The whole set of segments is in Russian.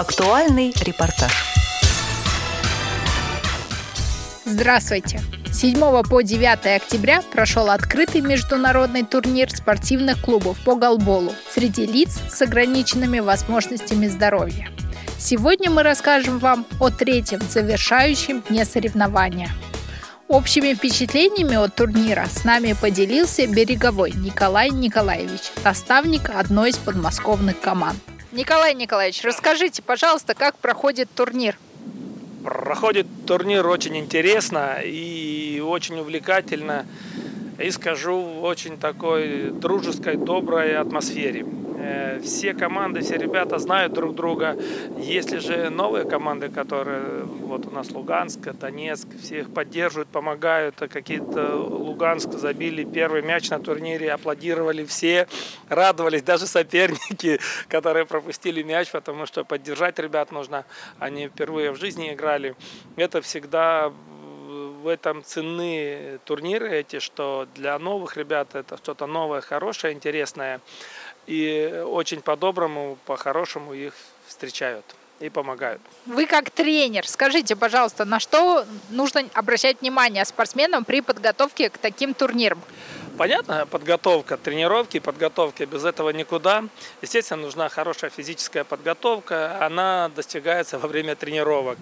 Актуальный репортаж. Здравствуйте! 7 по 9 октября прошел открытый международный турнир спортивных клубов по голболу среди лиц с ограниченными возможностями здоровья. Сегодня мы расскажем вам о третьем завершающем дне соревнования. Общими впечатлениями от турнира с нами поделился Береговой Николай Николаевич, наставник одной из подмосковных команд. Николай Николаевич, расскажите, пожалуйста, как проходит турнир? Проходит турнир очень интересно и очень увлекательно. И скажу, в очень такой дружеской, доброй атмосфере. Э, все команды, все ребята знают друг друга. Если же новые команды, которые вот у нас Луганск, Донецк, всех поддерживают, помогают. Какие-то Луганск забили первый мяч на турнире, аплодировали все, радовались даже соперники, которые пропустили мяч, потому что поддержать ребят нужно. Они впервые в жизни играли. Это всегда в этом ценны турниры эти, что для новых ребят это что-то новое, хорошее, интересное. И очень по-доброму, по-хорошему их встречают и помогают. Вы как тренер, скажите, пожалуйста, на что нужно обращать внимание спортсменам при подготовке к таким турнирам? Понятно, подготовка, тренировки, подготовки, без этого никуда. Естественно, нужна хорошая физическая подготовка, она достигается во время тренировок.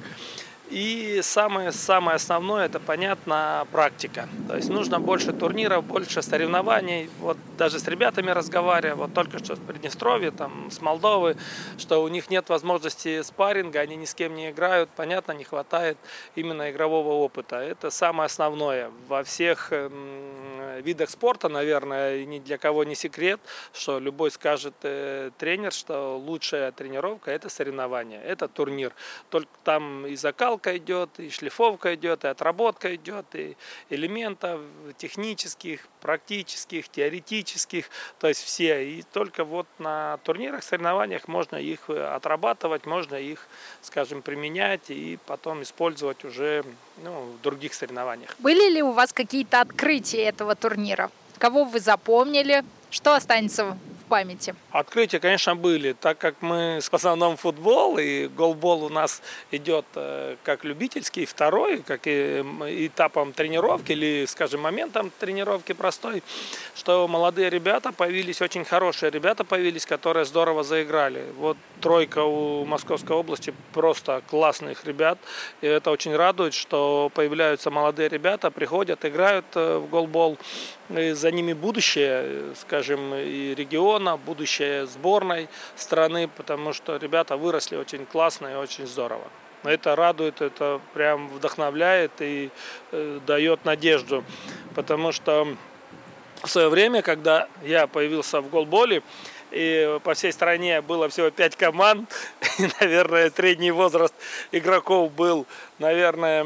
И самое, самое основное, это, понятно, практика. То есть нужно больше турниров, больше соревнований. Вот даже с ребятами разговаривая, вот только что с Приднестровья, там, с Молдовы, что у них нет возможности спарринга, они ни с кем не играют. Понятно, не хватает именно игрового опыта. Это самое основное. Во всех видах спорта, наверное, ни для кого не секрет, что любой скажет э, тренер, что лучшая тренировка – это соревнование, это турнир. Только там и закалка идет, и шлифовка идет, и отработка идет, и элементов технических, практических, теоретических, то есть все. И только вот на турнирах, соревнованиях можно их отрабатывать, можно их, скажем, применять и потом использовать уже ну, в других соревнованиях. Были ли у вас какие-то открытия этого турнира? Кого вы запомнили? Что останется памяти? Открытия, конечно, были, так как мы в основном футбол, и голбол у нас идет э, как любительский, второй, как и этапом тренировки или, скажем, моментом тренировки простой, что молодые ребята появились, очень хорошие ребята появились, которые здорово заиграли. Вот тройка у Московской области просто классных ребят, и это очень радует, что появляются молодые ребята, приходят, играют э, в голбол, за ними будущее, скажем, и регион, региона, будущее сборной страны, потому что ребята выросли очень классно и очень здорово. Это радует, это прям вдохновляет и э, дает надежду, потому что в свое время, когда я появился в голболе, и по всей стране было всего пять команд, и, наверное, средний возраст игроков был наверное,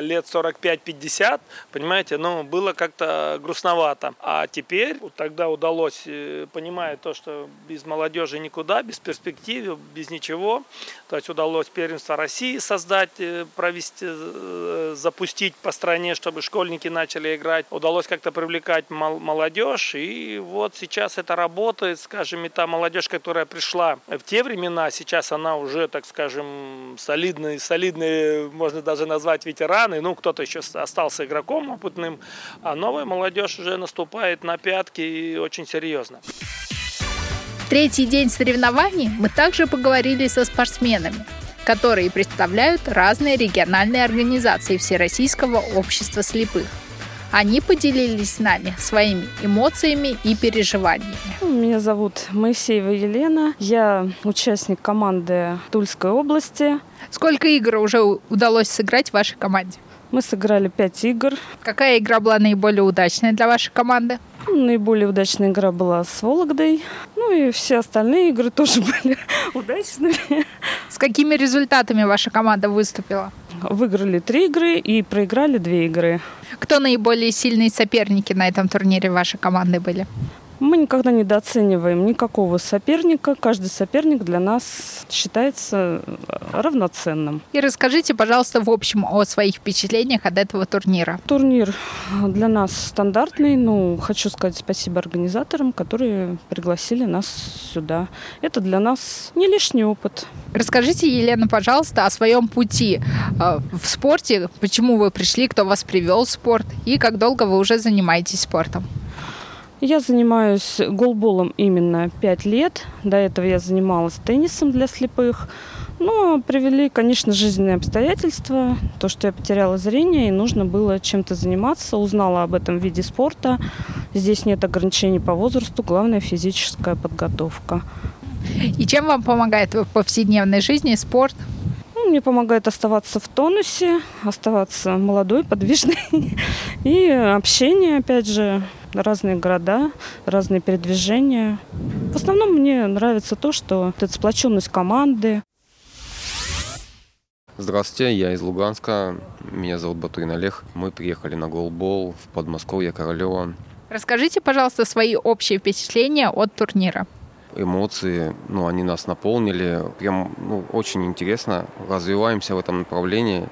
лет 45-50, понимаете, ну, было как-то грустновато. А теперь, вот тогда удалось, э, понимая то, что без молодежи никуда, без перспектив, без ничего, то есть удалось первенство России создать, э, провести, э, запустить по стране, чтобы школьники начали играть. Удалось как-то привлекать молодежь, и вот сейчас это работает, скажем, и та молодежь, которая пришла в те времена, сейчас она уже, так скажем, солидный, солидный, можно можно даже назвать ветераны, ну, кто-то еще остался игроком опытным, а новая молодежь уже наступает на пятки и очень серьезно. Третий день соревнований мы также поговорили со спортсменами, которые представляют разные региональные организации Всероссийского общества слепых. Они поделились с нами своими эмоциями и переживаниями. Меня зовут Моисеева Елена. Я участник команды Тульской области. Сколько игр уже удалось сыграть в вашей команде? Мы сыграли пять игр. Какая игра была наиболее удачной для вашей команды? Наиболее удачная игра была с Вологдой. Ну и все остальные игры тоже были удачными. С какими результатами ваша команда выступила? Выиграли три игры и проиграли две игры. Кто наиболее сильные соперники на этом турнире вашей команды были? Мы никогда недооцениваем никакого соперника. Каждый соперник для нас считается равноценным. И расскажите, пожалуйста, в общем о своих впечатлениях от этого турнира. Турнир для нас стандартный. Ну, хочу сказать спасибо организаторам, которые пригласили нас сюда. Это для нас не лишний опыт. Расскажите, Елена, пожалуйста, о своем пути э, в спорте. Почему вы пришли, кто вас привел в спорт и как долго вы уже занимаетесь спортом? Я занимаюсь голболом именно 5 лет. До этого я занималась теннисом для слепых. Но привели, конечно, жизненные обстоятельства. То, что я потеряла зрение, и нужно было чем-то заниматься. Узнала об этом виде спорта. Здесь нет ограничений по возрасту, главное физическая подготовка. И чем вам помогает в повседневной жизни спорт? Ну, мне помогает оставаться в тонусе, оставаться молодой, подвижной. И общение, опять же, разные города, разные передвижения. В основном мне нравится то, что это сплоченность команды. Здравствуйте, я из Луганска. Меня зовут Батурин Олег. Мы приехали на голбол в Подмосковье, Королева. Расскажите, пожалуйста, свои общие впечатления от турнира. Эмоции, ну, они нас наполнили. Прям, ну, очень интересно. Развиваемся в этом направлении.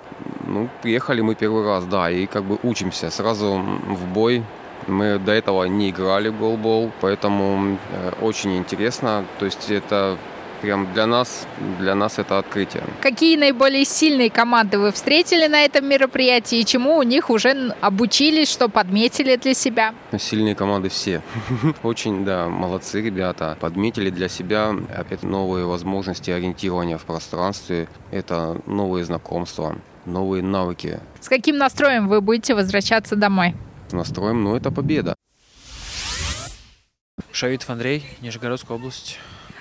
Ну, приехали мы первый раз, да, и как бы учимся. Сразу в бой мы до этого не играли в голбол, поэтому э, очень интересно. То есть это прям для нас, для нас это открытие. Какие наиболее сильные команды вы встретили на этом мероприятии и чему у них уже обучились, что подметили для себя? Сильные команды все. Очень, да, молодцы ребята. Подметили для себя это новые возможности ориентирования в пространстве, это новые знакомства, новые навыки. С каким настроем вы будете возвращаться домой? Настроем, но это победа. Шавитов Андрей, Нижегородская область.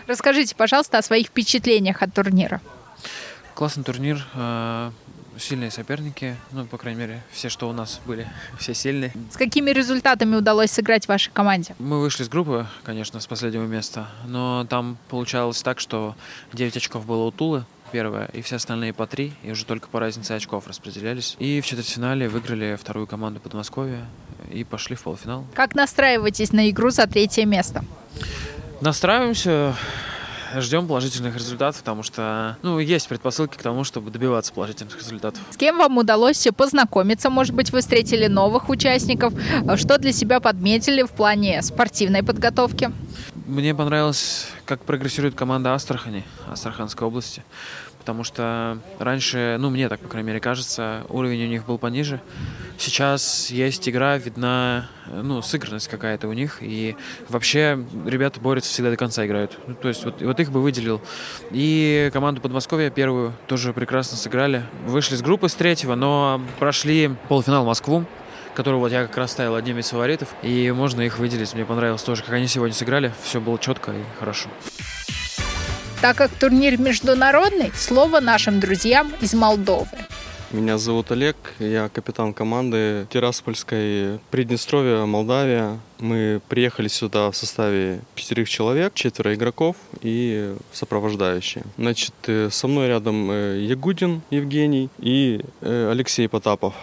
Расскажите, пожалуйста, о своих впечатлениях от турнира. Классный турнир, э, сильные соперники, ну, по крайней мере, все, что у нас были, все сильные. С какими результатами удалось сыграть вашей команде? Мы вышли с группы, конечно, с последнего места, но там получалось так, что 9 очков было у Тулы, первое, и все остальные по три, и уже только по разнице очков распределялись. И в четвертьфинале выиграли вторую команду Подмосковья и пошли в полуфинал. Как настраиваетесь на игру за третье место? Настраиваемся, ждем положительных результатов, потому что ну, есть предпосылки к тому, чтобы добиваться положительных результатов. С кем вам удалось познакомиться? Может быть, вы встретили новых участников? Что для себя подметили в плане спортивной подготовки? Мне понравилось, как прогрессирует команда Астрахани, Астраханской области потому что раньше, ну, мне так, по крайней мере, кажется, уровень у них был пониже. Сейчас есть игра, видна, ну, сыгранность какая-то у них, и вообще ребята борются всегда до конца играют. Ну, то есть вот, вот их бы выделил. И команду Подмосковья первую тоже прекрасно сыграли. Вышли с группы с третьего, но прошли полуфинал Москву, которую вот я как раз ставил одним из фаворитов, и можно их выделить. Мне понравилось тоже, как они сегодня сыграли. Все было четко и хорошо. Так как турнир международный, слово нашим друзьям из Молдовы. Меня зовут Олег, я капитан команды Тираспольской Приднестровья, Молдавия. Мы приехали сюда в составе пятерых человек, четверо игроков и сопровождающие. Значит, э, со мной рядом э, Ягудин Евгений и э, Алексей Потапов.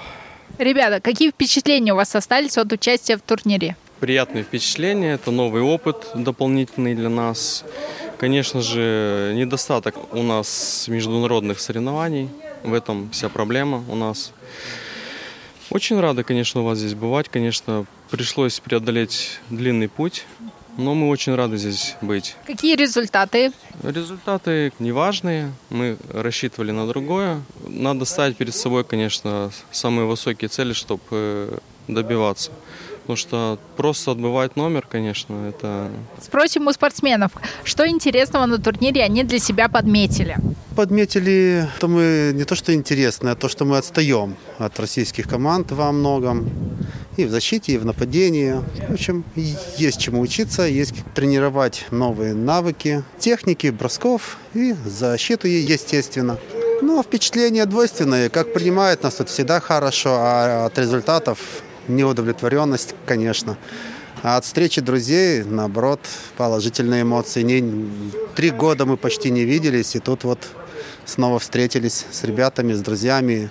Ребята, какие впечатления у вас остались от участия в турнире? Приятные впечатления, это новый опыт дополнительный для нас. Конечно же, недостаток у нас международных соревнований. В этом вся проблема у нас. Очень рады, конечно, у вас здесь бывать. Конечно, пришлось преодолеть длинный путь, но мы очень рады здесь быть. Какие результаты? Результаты неважные. Мы рассчитывали на другое. Надо ставить перед собой, конечно, самые высокие цели, чтобы э, добиваться. Потому что просто отбывать номер, конечно, это... Спросим у спортсменов, что интересного на турнире они для себя подметили? Подметили, что мы не то что интересно, а то, что мы отстаем от российских команд во многом. И в защите, и в нападении. В общем, есть чему учиться, есть тренировать новые навыки, техники, бросков и защиту, естественно. Ну, впечатления двойственные. Как принимают нас тут всегда хорошо, а от результатов неудовлетворенность, конечно. А от встречи друзей, наоборот, положительные эмоции. Не, три года мы почти не виделись, и тут вот снова встретились с ребятами, с друзьями.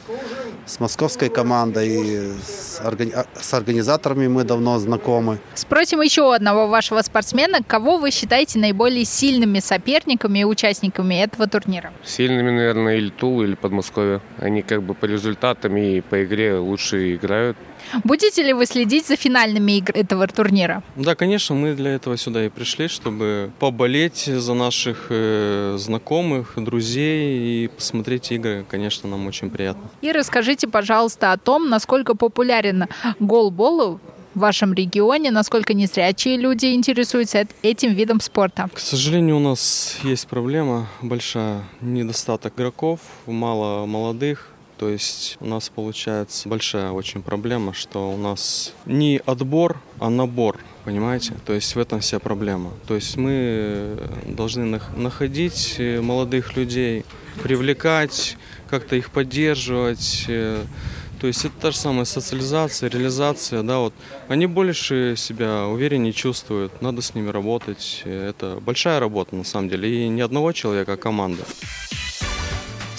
с московской командой, с, органи... А, с организаторами мы давно знакомы. Спросим еще одного вашего спортсмена, кого вы считаете наиболее сильными соперниками и участниками этого турнира? Сильными, наверное, или Тул, или Подмосковье. Они как бы по результатам и по игре лучше играют. Будете ли вы следить за финальными играми этого турнира? Да, конечно, мы для этого сюда и пришли, чтобы поболеть за наших э, знакомых, друзей и посмотреть игры. Конечно, нам очень приятно. И расскажите, пожалуйста, о том, насколько популярен голбол в вашем регионе, насколько незрячие люди интересуются этим видом спорта? К сожалению, у нас есть проблема большая, недостаток игроков, мало молодых, то есть у нас получается большая очень проблема, что у нас не отбор, а набор, понимаете? То есть в этом вся проблема. То есть мы должны находить э, молодых людей, привлекать, как-то их поддерживать. Э. То есть это та же самая социализация, реализация, да, вот. Они больше себя увереннее чувствуют, надо с ними работать. Это большая работа на самом деле, и не одного человека, а команда.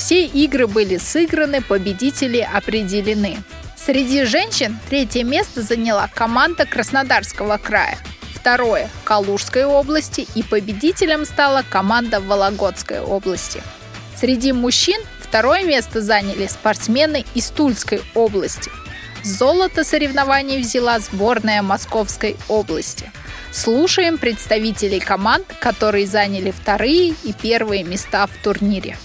Все игры были сыграны, победители определены. Среди женщин третье место заняла команда Краснодарского края, второе – Калужской области и победителем стала команда Вологодской области. Среди мужчин второе место заняли спортсмены из Тульской области. Золото соревнований взяла сборная Московской области. Слушаем представителей команд, которые заняли вторые и первые места в турнире.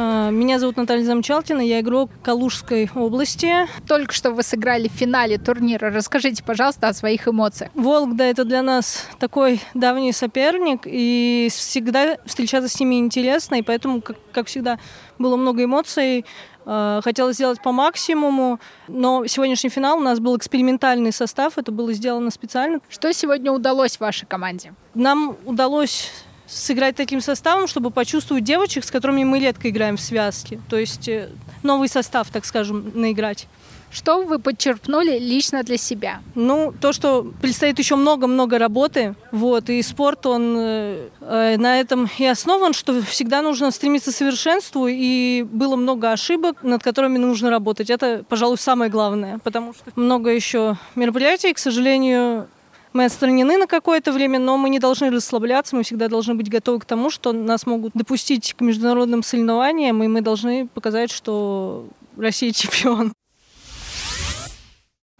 А, меня зовут Наталья Замчалкина, я игрок Калужской области. Только что вы сыграли в финале турнира. Расскажите, пожалуйста, о своих эмоциях. Вологда – это для нас такой давний соперник, и всегда встречаться с ними интересно, и поэтому, как, как всегда, было много эмоций. А, хотелось сделать по максимуму, но сегодняшний финал у нас был экспериментальный состав, это было сделано специально. Что сегодня удалось вашей команде? Нам удалось сыграть таким составом, чтобы почувствовать девочек, с которыми мы редко играем в связке. То есть э, новый состав, так скажем, наиграть. Что вы подчерпнули лично для себя? Ну, то, что предстоит еще много-много работы, вот, и спорт, он э, э, на этом и основан, что всегда нужно стремиться к совершенству, и было много ошибок, над которыми нужно работать. Это, пожалуй, самое главное, потому что много еще мероприятий, к сожалению, мы отстранены на какое-то время, но мы не должны расслабляться, мы всегда должны быть готовы к тому, что нас могут допустить к международным соревнованиям, и мы должны показать, что Россия чемпион.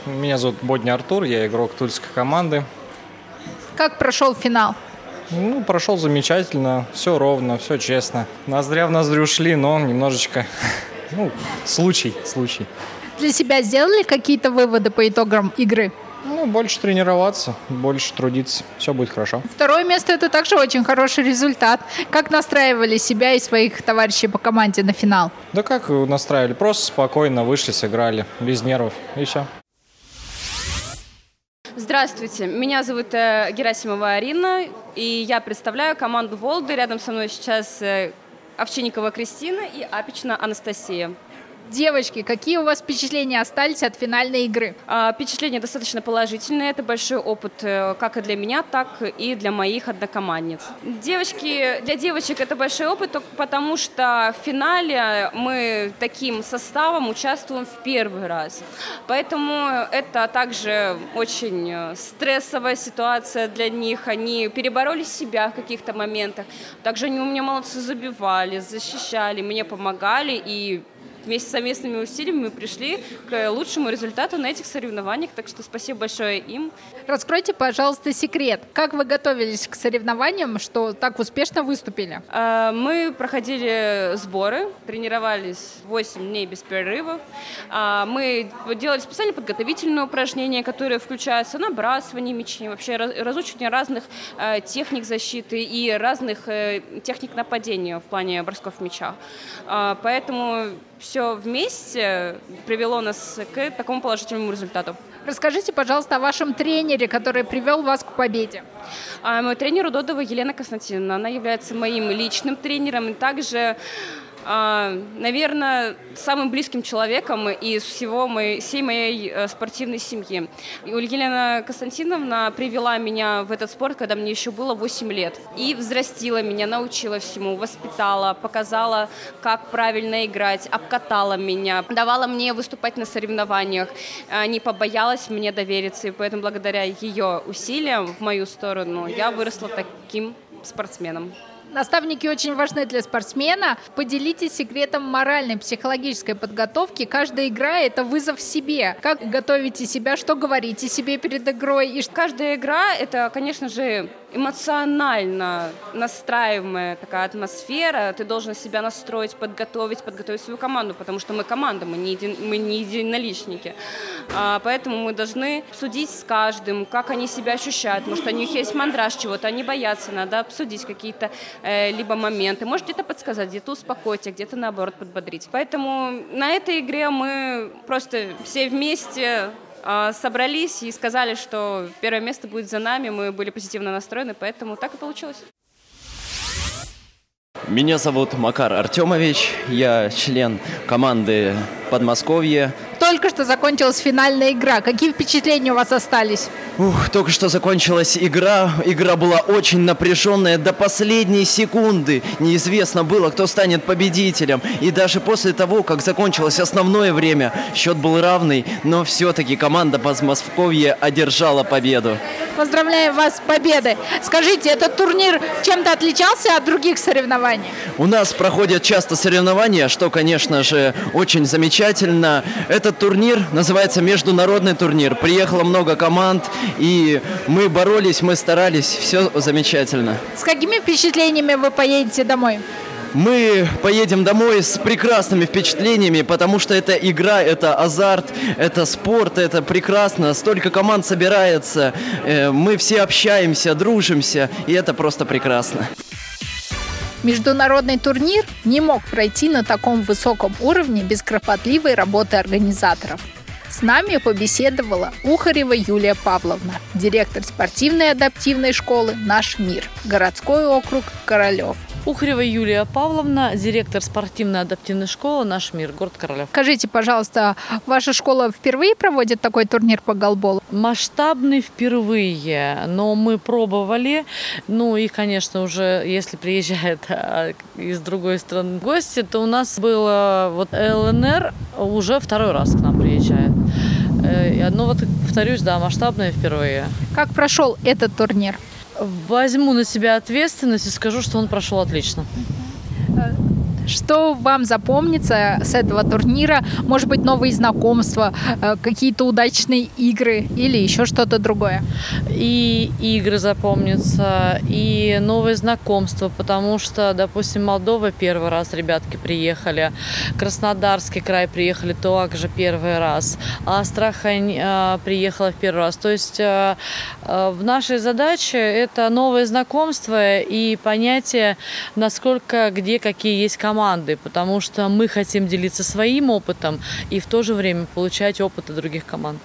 Меня зовут Бодня Артур, я игрок тульской команды. Как прошел финал? Ну, прошел замечательно, все ровно, все честно. Ноздря в ноздрю шли, но немножечко, ну, случай, случай. Для себя сделали какие-то выводы по итогам игры? Ну, больше тренироваться, больше трудиться. Все будет хорошо. Второе место – это также очень хороший результат. Как настраивали себя и своих товарищей по команде на финал? Да как настраивали? Просто спокойно вышли, сыграли, без нервов, и все. Здравствуйте, меня зовут э, Герасимова Арина, и я представляю команду «Волды». Рядом со мной сейчас э, Овчинникова Кристина и Апична Анастасия. Девочки, какие у вас впечатления остались от финальной игры? А, впечатления достаточно положительные. Это большой опыт э, как и для меня, так и для моих однокомандниц. Девочки, для девочек это большой опыт, потому что в финале мы таким составом участвуем в первый раз. Поэтому это также очень э, стрессовая ситуация для них. Они перебороли себя в каких-то моментах. Также они у меня молодцы забивали, защищали, мне помогали и вместе с совместными усилиями мы пришли к лучшему результату на этих соревнованиях. Так что спасибо большое им. Раскройте, пожалуйста, секрет. Как вы готовились к соревнованиям, что так успешно выступили? А, мы проходили сборы, тренировались 8 дней без перерывов. А, мы делали специально подготовительные упражнения, которые включаются набрасывание мячей, вообще разучивание разных э, техник защиты и разных э, техник нападения в плане бросков мяча. Поэтому все вместе привело нас к такому положительному результату. Расскажите, пожалуйста, о вашем тренере, который привел вас к победе. А, мой тренер Удодова Елена Константиновна. Она является моим личным тренером и также наверное, самым близким человеком из всего моей, всей моей э, спортивной семьи. Ульяна Константиновна привела меня в этот спорт, когда мне еще было 8 лет. И взрастила меня, научила всему, воспитала, показала, как правильно играть, обкатала меня, давала мне выступать на соревнованиях, а, не побоялась мне довериться. И поэтому благодаря ее усилиям в мою сторону я выросла таким спортсменом. Наставники очень важны для спортсмена. Поделитесь секретом моральной, психологической подготовки. Каждая игра — это вызов себе. Как готовите себя, что говорите себе перед игрой? И каждая игра — это, конечно же, эмоционально настраиваемая такая атмосфера. Ты должен себя настроить, подготовить, подготовить свою команду, потому что мы команда, мы не, един, мы не единоличники. А, поэтому мы должны судить с каждым, как они себя ощущают. Может, у них есть мандраж чего-то, они боятся, надо обсудить какие-то э, либо моменты. Может, где-то подсказать, где-то успокоить, а где-то, наоборот, подбодрить. Поэтому на этой игре мы просто все вместе собрались и сказали, что первое место будет за нами. Мы были позитивно настроены, поэтому так и получилось. Меня зовут Макар Артемович, я член команды Подмосковье только что закончилась финальная игра. Какие впечатления у вас остались? Ух, только что закончилась игра. Игра была очень напряженная до последней секунды. Неизвестно было, кто станет победителем. И даже после того, как закончилось основное время, счет был равный, но все-таки команда Подмосковье одержала победу. Поздравляю вас с победой. Скажите, этот турнир чем-то отличался от других соревнований? У нас проходят часто соревнования, что, конечно же, очень замечательно. Этот турнир называется международный турнир. Приехало много команд, и мы боролись, мы старались, все замечательно. С какими впечатлениями вы поедете домой? Мы поедем домой с прекрасными впечатлениями, потому что это игра, это азарт, это спорт, это прекрасно. Столько команд собирается, э, мы все общаемся, дружимся, и это просто прекрасно. Международный турнир не мог пройти на таком высоком уровне без кропотливой работы организаторов. С нами побеседовала Ухарева Юлия Павловна, директор спортивной адаптивной школы «Наш мир», городской округ Королев. Ухарева Юлия Павловна, директор спортивно-адаптивной школы «Наш мир», город Королев. Скажите, пожалуйста, ваша школа впервые проводит такой турнир по голболу? Масштабный впервые, но мы пробовали. Ну и, конечно, уже если приезжает а, из другой страны гости, то у нас было вот ЛНР уже второй раз к нам приезжает. Э, ну вот, повторюсь, да, масштабное впервые. Как прошел этот турнир? Возьму на себя ответственность и скажу, что он прошел отлично. Что вам запомнится с этого турнира? Может быть, новые знакомства, э, какие-то удачные игры или еще что-то другое? И игры запомнятся, и новые знакомства, потому что, допустим, Молдова первый раз ребятки приехали, Краснодарский край приехали также первый раз, Астрахань э, приехала в первый раз. То есть э, в нашей задаче это новые знакомства и понятие, насколько где какие есть команды команды, потому что мы хотим делиться своим опытом и в то же время получать опыт других команд.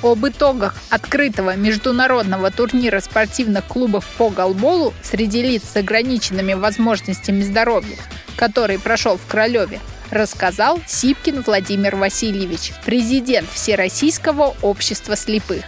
Об итогах открытого международного турнира спортивных клубов по голболу среди лиц с ограниченными возможностями здоровья, который прошел в Королеве, рассказал Сипкин Владимир Васильевич, президент Всероссийского общества слепых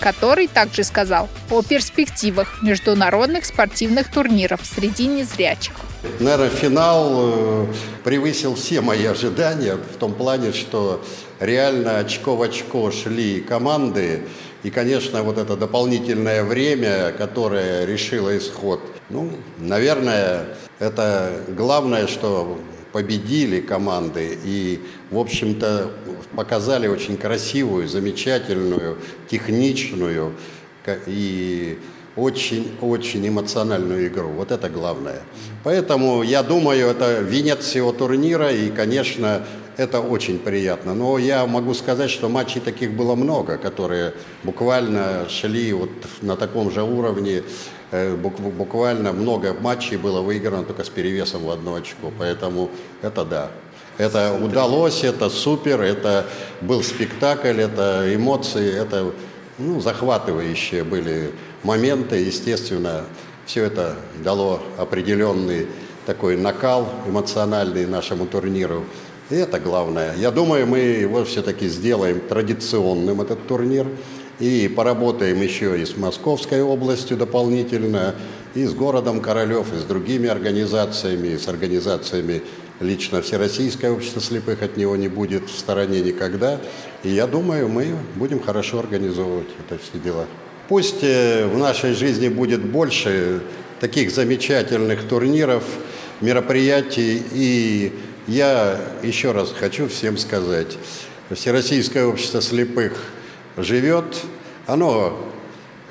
который также сказал о перспективах международных спортивных турниров среди незрячих. Наверное, финал э, превысил все мои ожидания в том плане, что реально очко в очко шли команды. И, конечно, вот это дополнительное время, которое решило исход, ну, наверное, это главное, что победили команды и, в общем-то, показали очень красивую, замечательную, техничную и очень-очень эмоциональную игру. Вот это главное. Поэтому, я думаю, это венец всего турнира, и, конечно, это очень приятно. Но я могу сказать, что матчей таких было много, которые буквально шли вот на таком же уровне. Э, буквально много матчей было выиграно только с перевесом в одно очко. Поэтому это да. Это удалось, это супер, это был спектакль, это эмоции, это ну, захватывающие были моменты. Естественно, все это дало определенный такой накал эмоциональный нашему турниру. И это главное. Я думаю, мы его все-таки сделаем традиционным, этот турнир. И поработаем еще и с Московской областью дополнительно, и с городом Королев, и с другими организациями, и с организациями лично Всероссийское общество слепых от него не будет в стороне никогда. И я думаю, мы будем хорошо организовывать это все дела. Пусть э, в нашей жизни будет больше таких замечательных турниров, мероприятий. И я еще раз хочу всем сказать, Всероссийское общество слепых – живет, оно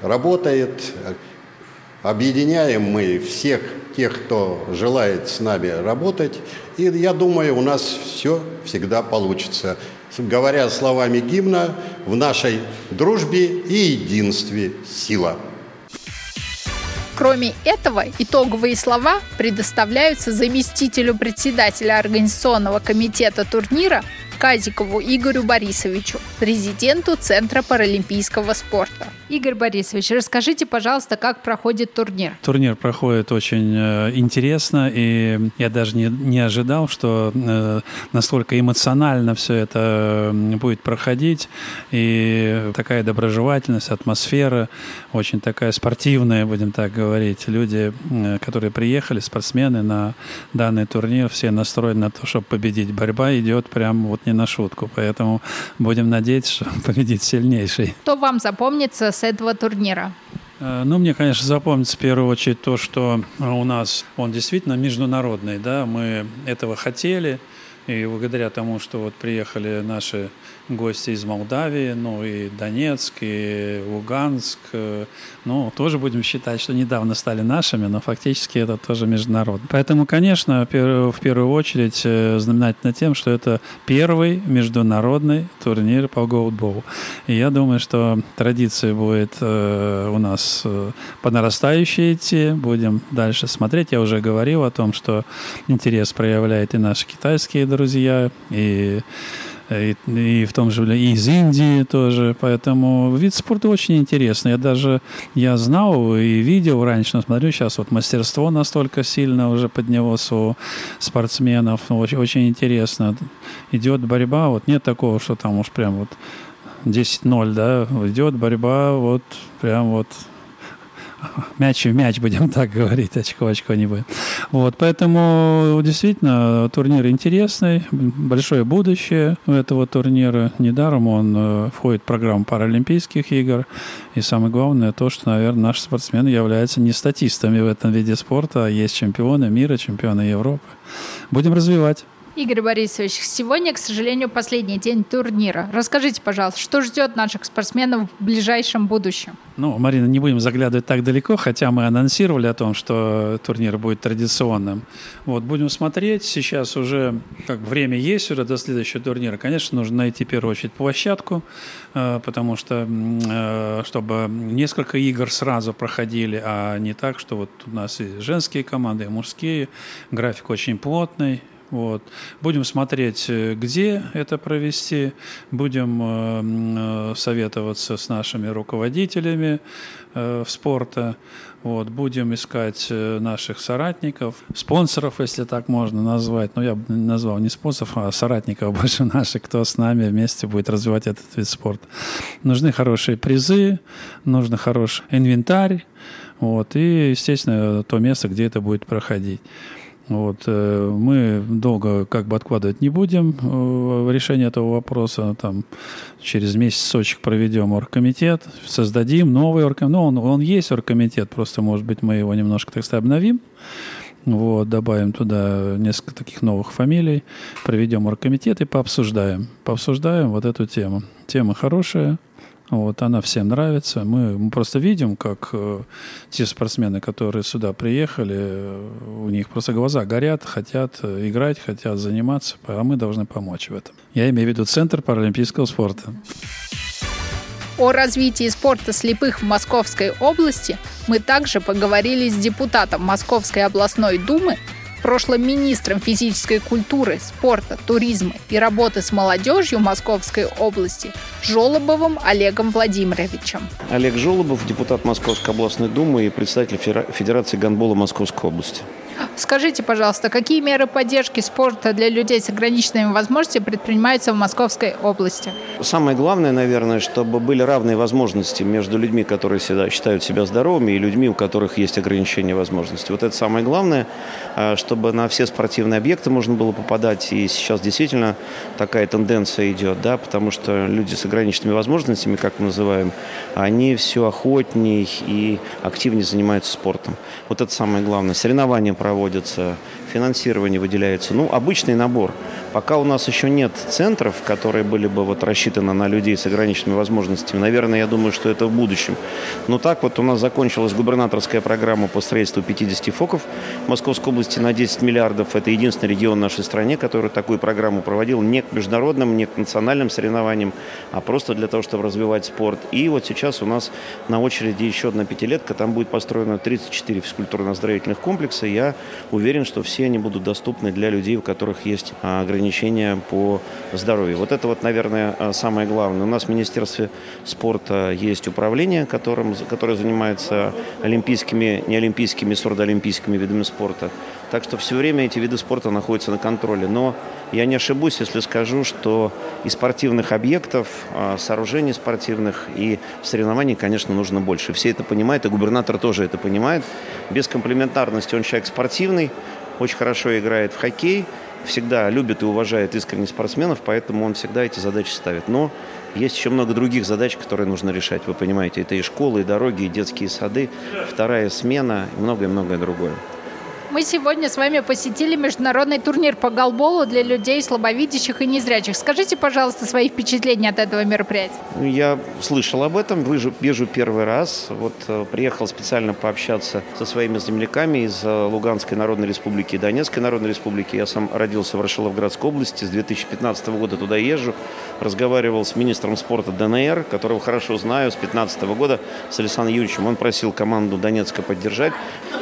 работает, объединяем мы всех тех, кто желает с нами работать, и я думаю, у нас все всегда получится. Говоря словами гимна, в нашей дружбе и единстве сила. Кроме этого, итоговые слова предоставляются заместителю председателя организационного комитета турнира Казикову Игорю Борисовичу, президенту Центра паралимпийского спорта. Игорь Борисович, расскажите, пожалуйста, как проходит турнир? Турнир проходит очень э, интересно, и я даже не, не ожидал, что э, настолько эмоционально все это будет проходить, и такая доброжелательность, атмосфера, очень такая спортивная, будем так говорить. Люди, которые приехали, спортсмены на данный турнир, все настроены на то, чтобы победить. Борьба идет прям вот не на шутку, поэтому будем надеяться, что победит сильнейший. Что вам запомнится с этого турнира? Э, ну, мне, конечно, запомнится в первую очередь то, что у нас он действительно международный, да, мы этого хотели, и благодаря тому, что вот приехали наши гости из Молдавии, ну и Донецк, и Луганск. Э, ну, тоже будем считать, что недавно стали нашими, но фактически это тоже международный. Поэтому, конечно, в первую очередь э, знаменательно тем, что это первый международный турнир по голдболу. И я думаю, что традиция будет э, у нас по нарастающей идти. Будем дальше смотреть. Я уже говорил о том, что интерес проявляют и наши китайские друзья, и и, и в том же и из Индии тоже. Поэтому вид спорта очень интересный. Я даже я знал и видел раньше, но смотрю сейчас вот мастерство настолько сильно уже поднялось у спортсменов. Очень, очень интересно. Идет борьба, вот нет такого, что там уж прям вот 10-0, да, идет борьба вот прям вот мяч в мяч, будем так говорить, очко в очко не будет. Вот, поэтому действительно турнир интересный, большое будущее у этого турнира. Недаром он э, входит в программу Паралимпийских игр. И самое главное то, что, наверное, наши спортсмены являются не статистами в этом виде спорта, а есть чемпионы мира, чемпионы Европы. Будем развивать. Игорь Борисович, сегодня, к сожалению, последний день турнира. Расскажите, пожалуйста, что ждет наших спортсменов в ближайшем будущем? Ну, Марина, не будем заглядывать так далеко, хотя мы анонсировали о том, что турнир будет традиционным. Вот, будем смотреть. Сейчас уже как время есть уже до следующего турнира. Конечно, нужно найти в первую очередь площадку, э, потому что э, чтобы несколько игр сразу проходили, а не так, что вот у нас и женские команды, и мужские. График очень плотный, вот. Будем смотреть, э, где это провести, будем э, э, советоваться с нашими руководителями э, спорта, вот. будем искать наших соратников, спонсоров, если так можно назвать. Но я бы назвал не спонсоров, а соратников больше наших, кто с нами вместе будет развивать этот вид спорта. Нужны хорошие призы, нужен хороший инвентарь, вот, и, естественно, то место, где это будет проходить. Вот. Э, мы долго как бы откладывать не будем э, решение этого вопроса. Там, через месяц-сочек проведем оргкомитет, создадим новый оргкомитет. Ну, он, он есть оргкомитет, просто, может быть, мы его немножко, так сказать, обновим. Вот, добавим туда несколько таких новых фамилий, проведем оргкомитет и пообсуждаем. Пообсуждаем вот эту тему. Тема хорошая, вот, она всем нравится. Мы, мы просто видим, как э, те спортсмены, которые сюда приехали, э, у них просто глаза горят, хотят э, играть, хотят заниматься, а мы должны помочь в этом. Я имею в виду Центр паралимпийского спорта. О развитии спорта слепых в Московской области мы также поговорили с депутатом Московской областной думы прошлым министром физической культуры, спорта, туризма и работы с молодежью Московской области Жолобовым Олегом Владимировичем. Олег Жолобов, депутат Московской областной думы и представитель Федерации гандбола Московской области. Скажите, пожалуйста, какие меры поддержки спорта для людей с ограниченными возможностями предпринимаются в Московской области? Самое главное, наверное, чтобы были равные возможности между людьми, которые всегда считают себя здоровыми, и людьми, у которых есть ограничения возможностей. Вот это самое главное, а, чтобы на все спортивные объекты можно было попадать. И сейчас действительно такая тенденция идет, да, потому что люди с ограниченными возможностями, как мы называем, они все охотнее и активнее занимаются спортом. Вот это самое главное. Соревнования проводятся, финансирование выделяется. Ну, обычный набор. Пока у нас еще нет центров, которые были бы вот рассчитаны на людей с ограниченными возможностями, наверное, я думаю, что это в будущем. Но так вот у нас закончилась губернаторская программа по строительству 50 фоков Московской области на 10 миллиардов. Это единственный регион в нашей стране, который такую программу проводил не к международным, не к национальным соревнованиям, а просто для того, чтобы развивать спорт. И вот сейчас у нас на очереди еще одна пятилетка. Там будет построено 34 физкультурно-оздоровительных комплекса. Я уверен, что все они будут доступны для людей, у которых есть ограничения ограничения по здоровью. Вот это вот, наверное, э, самое главное. У нас в Министерстве спорта есть управление, которым, которое занимается олимпийскими, неолимпийскими, сурдоолимпийскими видами спорта. Так что все время эти виды спорта находятся на контроле. Но я не ошибусь, если скажу, что и спортивных объектов, э, сооружений спортивных и соревнований, конечно, нужно больше. Все это понимают, и губернатор тоже это понимает. Без комплементарности он человек спортивный, очень хорошо играет в хоккей, всегда любит и уважает искренне спортсменов, поэтому он всегда эти задачи ставит. Но есть еще много других задач, которые нужно решать. Вы понимаете, это и школы, и дороги, и детские сады, вторая смена, и многое-многое другое. Мы сегодня с вами посетили международный турнир по голболу для людей слабовидящих и незрячих. Скажите, пожалуйста, свои впечатления от этого мероприятия. Я слышал об этом, вижу, вижу первый раз. Вот э, приехал специально пообщаться со своими земляками из э, Луганской Народной Республики и Донецкой Народной Республики. Я сам родился в Рашиловградской области, с 2015 года туда езжу. Разговаривал с министром спорта ДНР, которого хорошо знаю, с 2015 года, с Александром Юрьевичем. Он просил команду Донецка поддержать.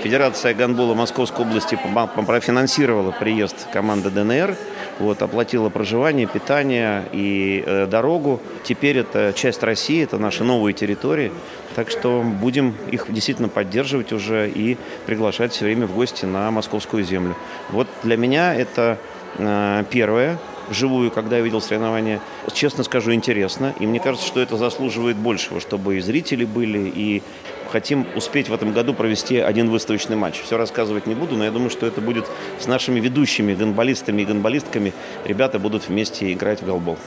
Федерация гандбола Московской области профинансировала приезд команды ДНР, вот, оплатила проживание, питание и э, дорогу. Теперь это часть России, это наши новые территории. Так что будем их действительно поддерживать уже и приглашать все время в гости на московскую землю. Вот для меня это э, первое вживую, когда я видел соревнования. Честно скажу, интересно. И мне кажется, что это заслуживает большего, чтобы и зрители были, и хотим успеть в этом году провести один выставочный матч. Все рассказывать не буду, но я думаю, что это будет с нашими ведущими гонболистами и гонболистками. Ребята будут вместе играть в голбол.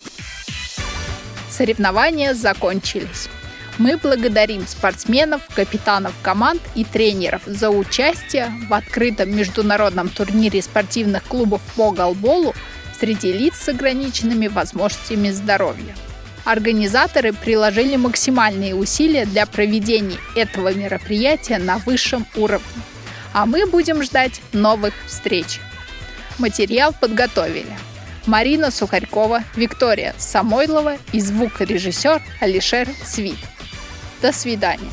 Соревнования закончились. Мы благодарим спортсменов, капитанов команд и тренеров за участие в открытом международном турнире спортивных клубов по голболу среди лиц с ограниченными возможностями здоровья. Организаторы приложили максимальные усилия для проведения этого мероприятия на высшем уровне. А мы будем ждать новых встреч. Материал подготовили. Марина Сухарькова, Виктория Самойлова и звукорежиссер Алишер Свит. До свидания.